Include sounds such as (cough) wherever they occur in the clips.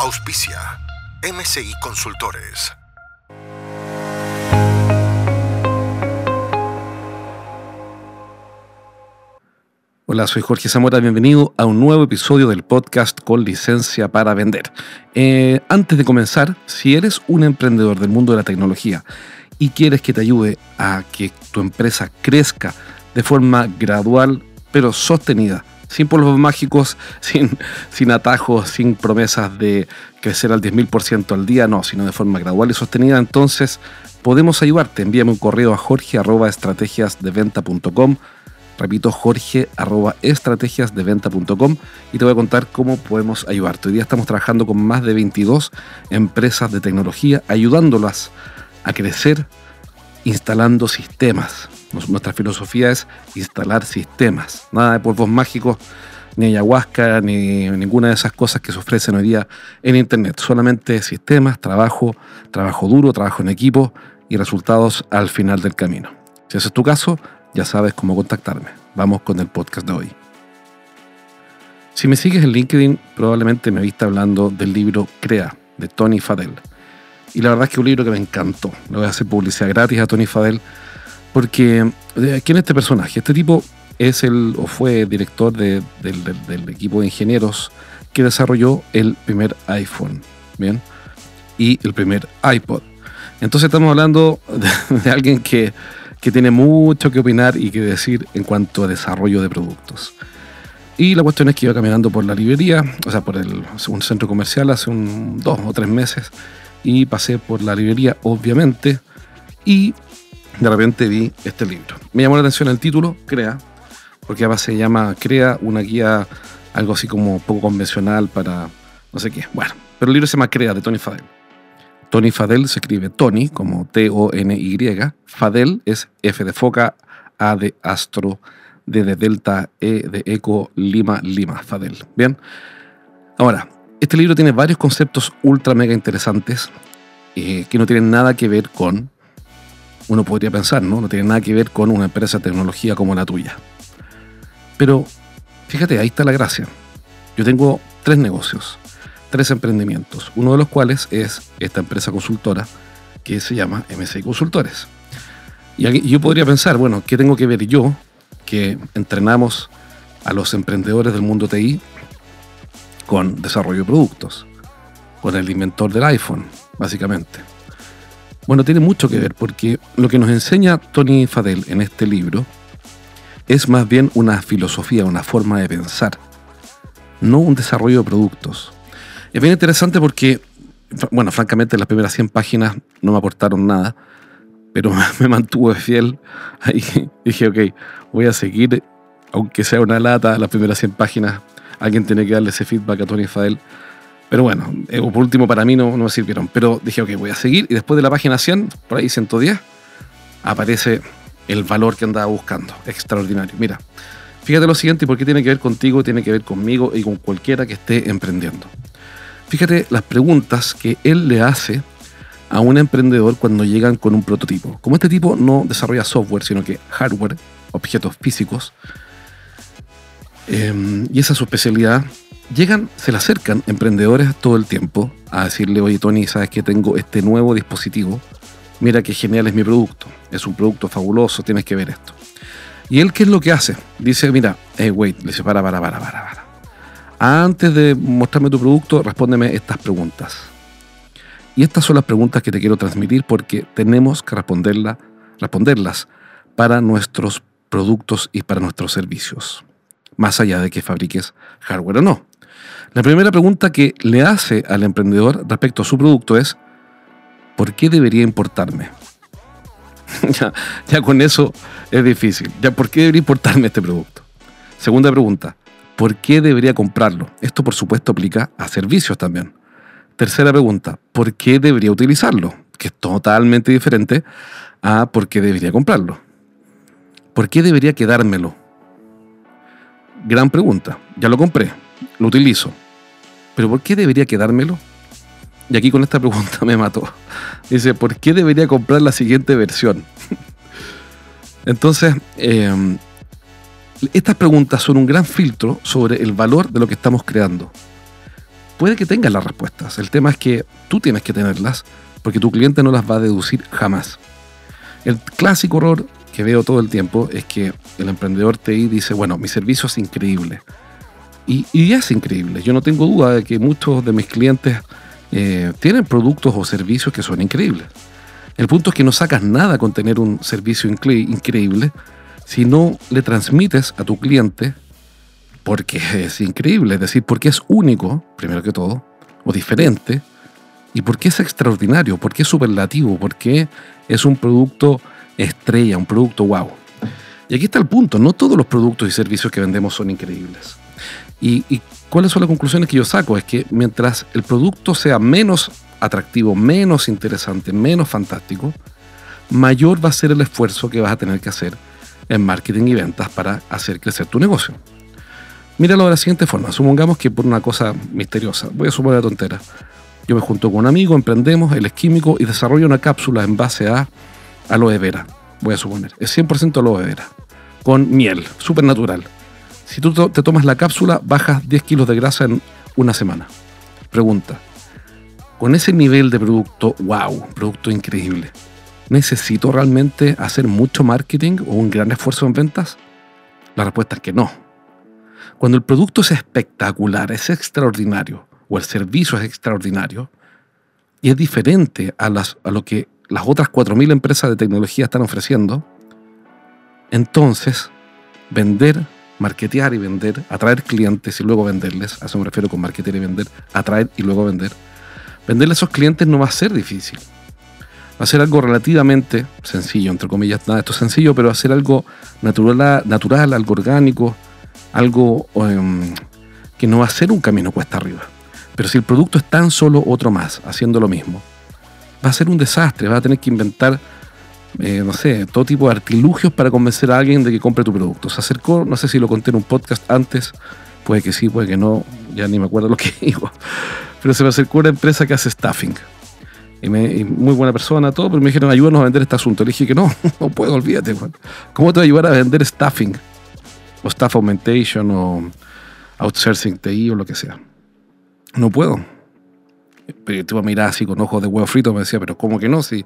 Auspicia MCI Consultores. Hola, soy Jorge Zamora, bienvenido a un nuevo episodio del podcast con licencia para vender. Eh, antes de comenzar, si eres un emprendedor del mundo de la tecnología y quieres que te ayude a que tu empresa crezca de forma gradual pero sostenida, sin polvos mágicos, (laughs) sin, sin atajos, sin promesas de crecer al 10.000% al día, no, sino de forma gradual y sostenida, entonces podemos ayudarte. Envíame un correo a jorge.estrategiasdeventa.com Repito, jorge arroba estrategiasdeventa.com y te voy a contar cómo podemos ayudarte. Hoy día estamos trabajando con más de 22 empresas de tecnología, ayudándolas a crecer instalando sistemas. Nuestra filosofía es instalar sistemas. Nada de polvos mágicos, ni ayahuasca, ni ninguna de esas cosas que se ofrecen hoy día en Internet. Solamente sistemas, trabajo, trabajo duro, trabajo en equipo y resultados al final del camino. Si ese es tu caso, ya sabes cómo contactarme. Vamos con el podcast de hoy. Si me sigues en LinkedIn, probablemente me viste hablando del libro Crea, de Tony Fadell. Y la verdad es que es un libro que me encantó. Le voy a hacer publicidad gratis a Tony Fadell. Porque, ¿quién es este personaje? Este tipo es el, o fue director del, equipo de ingenieros que desarrolló el primer iPhone, ¿bien? Y el primer iPod. Entonces estamos hablando de alguien que que tiene mucho que opinar y que decir en cuanto a desarrollo de productos. Y la cuestión es que iba caminando por la librería, o sea, por el, un centro comercial hace un, dos o tres meses, y pasé por la librería, obviamente, y de repente vi este libro. Me llamó la atención el título, Crea, porque además se llama Crea, una guía algo así como poco convencional para no sé qué. Bueno, pero el libro se llama Crea, de Tony Fadell. Tony Fadel se escribe Tony como T-O-N-Y. Fadel es F de foca, A de astro, D de delta, E de eco, Lima, Lima. Fadel. Bien. Ahora, este libro tiene varios conceptos ultra mega interesantes eh, que no tienen nada que ver con, uno podría pensar, ¿no? No tienen nada que ver con una empresa de tecnología como la tuya. Pero fíjate, ahí está la gracia. Yo tengo tres negocios tres emprendimientos, uno de los cuales es esta empresa consultora que se llama MC Consultores. Y yo podría pensar, bueno, ¿qué tengo que ver yo que entrenamos a los emprendedores del mundo TI con desarrollo de productos, con el inventor del iPhone, básicamente? Bueno, tiene mucho que ver porque lo que nos enseña Tony Fadel en este libro es más bien una filosofía, una forma de pensar, no un desarrollo de productos. Es bien interesante porque, bueno, francamente las primeras 100 páginas no me aportaron nada, pero (laughs) me mantuve fiel. Ahí dije, ok, voy a seguir, aunque sea una lata, las primeras 100 páginas. Alguien tiene que darle ese feedback a Tony Fadel. Pero bueno, eh, por último para mí no, no me sirvieron. Pero dije, ok, voy a seguir. Y después de la página 100, por ahí 110, aparece el valor que andaba buscando. Extraordinario. Mira, fíjate lo siguiente, ¿por qué tiene que ver contigo? Tiene que ver conmigo y con cualquiera que esté emprendiendo. Fíjate las preguntas que él le hace a un emprendedor cuando llegan con un prototipo. Como este tipo no desarrolla software, sino que hardware, objetos físicos, em, y esa es su especialidad, llegan, se le acercan emprendedores todo el tiempo a decirle, oye Tony, sabes que tengo este nuevo dispositivo, mira qué genial es mi producto, es un producto fabuloso, tienes que ver esto. Y él, ¿qué es lo que hace? Dice, mira, hey, wait, le dice, para, para, para, para, para. Antes de mostrarme tu producto, respóndeme estas preguntas. Y estas son las preguntas que te quiero transmitir porque tenemos que responderlas para nuestros productos y para nuestros servicios, más allá de que fabriques hardware o no. La primera pregunta que le hace al emprendedor respecto a su producto es, ¿por qué debería importarme? (laughs) ya, con eso es difícil. Ya, ¿Por qué debería importarme este producto? Segunda pregunta, ¿por qué debería comprarlo? Esto por supuesto aplica a servicios también. Tercera pregunta, ¿por qué debería utilizarlo? Que es totalmente diferente a por qué debería comprarlo. ¿Por qué debería quedármelo? Gran pregunta. Ya lo compré, lo utilizo. Pero ¿por qué debería quedármelo? Y aquí con esta (laughs) pregunta me mató. Dice, ¿por qué debería comprar la siguiente versión? (laughs) Entonces, em, estas preguntas son un gran filtro sobre el valor de lo que estamos creando. Puede que tengas las respuestas. El tema es que tú tienes que tenerlas porque tu cliente no las va a deducir jamás. El clásico error que veo todo el tiempo es que el emprendedor TI dice, bueno, mi servicio es increíble. Y, es increíble. Yo no tengo duda de que muchos de mis clientes eh, tienen productos o servicios que son increíbles. El punto es que no sacas nada con tener un servicio increíble si no le transmites a tu cliente porque es increíble, es decir, porque es único, primero que todo, o diferente, y porque es extraordinario, porque es superlativo, porque es un producto estrella, un producto wow. Y aquí está el punto, no todos los productos y servicios que vendemos son increíbles. Y, y ¿Cuáles son las conclusiones que yo saco? Es que mientras el producto sea menos atractivo, menos interesante, menos fantástico, mayor va a ser el esfuerzo que vas a tener que hacer en marketing y ventas para hacer crecer tu negocio. Míralo de la siguiente forma. Supongamos que por una cosa misteriosa, voy a suponer la tontera, yo me junto con un amigo, emprendemos, él es químico y desarrollo una cápsula en base a aloe vera, voy a suponer. Es 100% aloe vera, con miel, súper natural. Si tú te tomas la cápsula, bajas 10 kilos de grasa en una semana. Pregunta, con ese nivel de producto, wow, producto increíble, ¿necesito realmente hacer mucho marketing o un gran esfuerzo en ventas? La respuesta es que no. Cuando el producto es espectacular, es extraordinario, o el servicio es extraordinario, y es diferente a, a lo que las otras 4.000 empresas de tecnología están ofreciendo, entonces vender marketear y vender, atraer clientes y luego venderles, a eso me refiero con marketear y vender, atraer y luego vender, venderle a esos clientes no va a ser difícil. Va a ser algo relativamente sencillo, entre comillas, nada, esto es sencillo, pero va a ser algo natural, natural algo orgánico, algo em, que no va a ser un camino cuesta arriba. Pero si el producto es tan solo otro más, haciendo lo mismo, va a ser un desastre, va a tener que inventar eh, no sé, todo tipo de artilugios para convencer a alguien de que compre tu producto. Se acercó, no sé si lo conté en un podcast antes, puede que sí, puede que no, ya ni me acuerdo lo que (laughs) digo, pero se me acercó una empresa que hace staffing. Y, muy buena persona, todo, pero me dijeron, ayúdanos a vender este asunto. Le dije que no, (laughs) no puedo, olvídate. ¿Cómo te voy a ayudar a vender staffing? O staff augmentation, o outsourcing TI, o lo que sea. No puedo. Pero tú a mirar así con ojos de huevo frito, me decía, pero ¿cómo que no? Si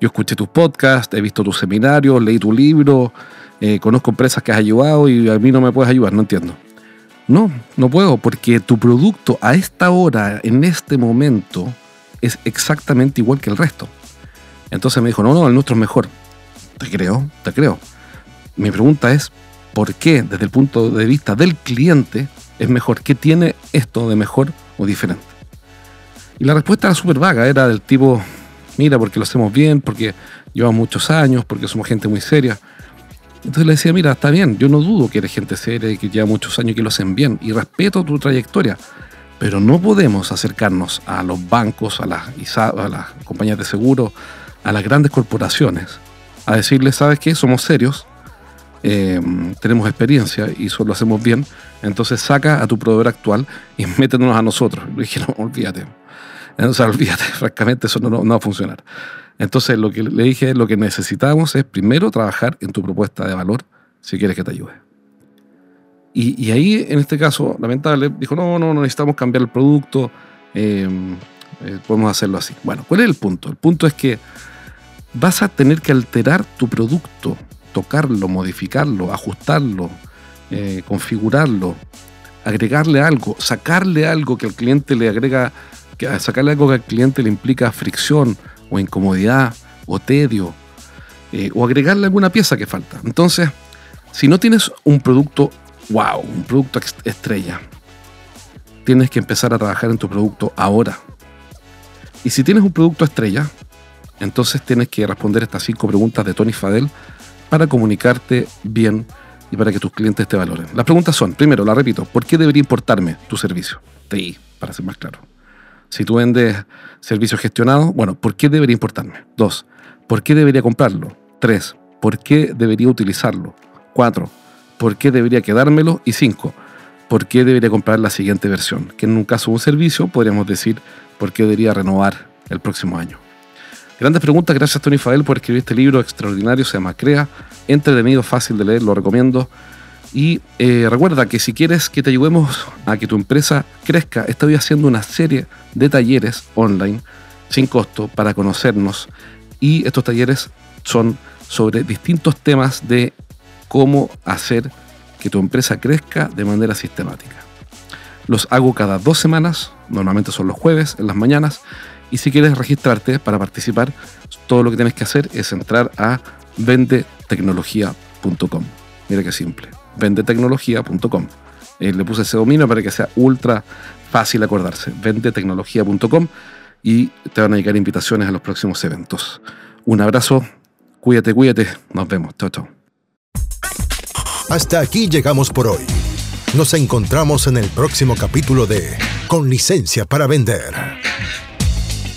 yo escuché tus podcasts, he visto tus seminarios, leí tu libro, eh, conozco empresas que has ayudado y a mí no me puedes ayudar, no entiendo. No, no puedo, porque tu producto a esta hora, en este momento, es exactamente igual que el resto. Entonces me dijo, no, no, el nuestro es mejor. Te creo, te creo. Mi pregunta es, ¿por qué desde el punto de vista del cliente es mejor? ¿Qué tiene esto de mejor o diferente? Y la respuesta era súper vaga, era del tipo, mira, porque lo hacemos bien, porque llevamos muchos años, porque somos gente muy seria. Entonces le decía, mira, está bien, yo no dudo que eres gente seria y que lleva muchos años que lo hacen bien, y respeto tu trayectoria, pero no podemos acercarnos a los bancos, a las, a las compañías de seguro, a las grandes corporaciones, a decirles, ¿sabes qué? Somos serios, eh, tenemos experiencia y eso lo hacemos bien, entonces saca a tu proveedor actual y (laughs) métenos a nosotros. Le dije, no, (laughs) olvídate. O sea, (laughs) olvídate, francamente, eso no, va a funcionar. Entonces, lo que le dije, lo que necesitamos es primero trabajar en tu propuesta de valor si quieres que te ayude. Y, ahí, en este caso, lamentable, dijo, no, no, no necesitamos cambiar el producto, em, eh, podemos hacerlo así. Bueno, ¿cuál es el punto? El punto es que vas a tener que alterar tu producto, tocarlo, modificarlo, ajustarlo, eh, configurarlo, agregarle algo, sacarle algo que al cliente le agrega que sacarle algo que al cliente le implica fricción o incomodidad o tedio eh, o agregarle alguna pieza que falta. Entonces, si no tienes un producto wow, un producto estrella, tienes que empezar a trabajar en tu producto ahora. Y si tienes un producto estrella, entonces tienes que responder estas cinco preguntas de Tony Fadel para comunicarte bien y para que tus clientes te valoren. Las preguntas son, primero, la repito, ¿por qué debería importarme tu servicio? TI, para ser más claro. Si tú vendes servicios gestionados, bueno, ¿por qué debería importarme? Dos, ¿por qué debería comprarlo? Tres, ¿por qué debería utilizarlo? Cuatro, ¿por qué debería quedármelo? Y cinco, ¿por qué debería comprar la siguiente versión? Que en un caso un servicio podríamos decir, ¿por qué debería renovar el próximo año? Grandes preguntas, gracias Tony Fael por escribir este libro extraordinario, se llama Crea, entretenido, fácil de leer, lo recomiendo. Y eh, recuerda que si quieres que te ayudemos a que tu empresa crezca, estoy haciendo una serie de talleres online sin costo para conocernos y estos talleres son sobre distintos temas de cómo hacer que tu empresa crezca de manera sistemática. Los hago cada dos semanas, normalmente son los jueves, en las mañanas, y si quieres registrarte para participar, todo lo que tienes que hacer es entrar a vendetecnología.com. Mira qué simple, vendetecnología.com. Eh, le puse ese dominio para que sea ultra fácil acordarse, vendetecnología.com y te van a llegar invitaciones a los próximos eventos. Un abrazo, cuídate, cuídate, nos vemos, chao, chao. Hasta aquí llegamos por hoy. Nos encontramos en el próximo capítulo de Con licencia para vender.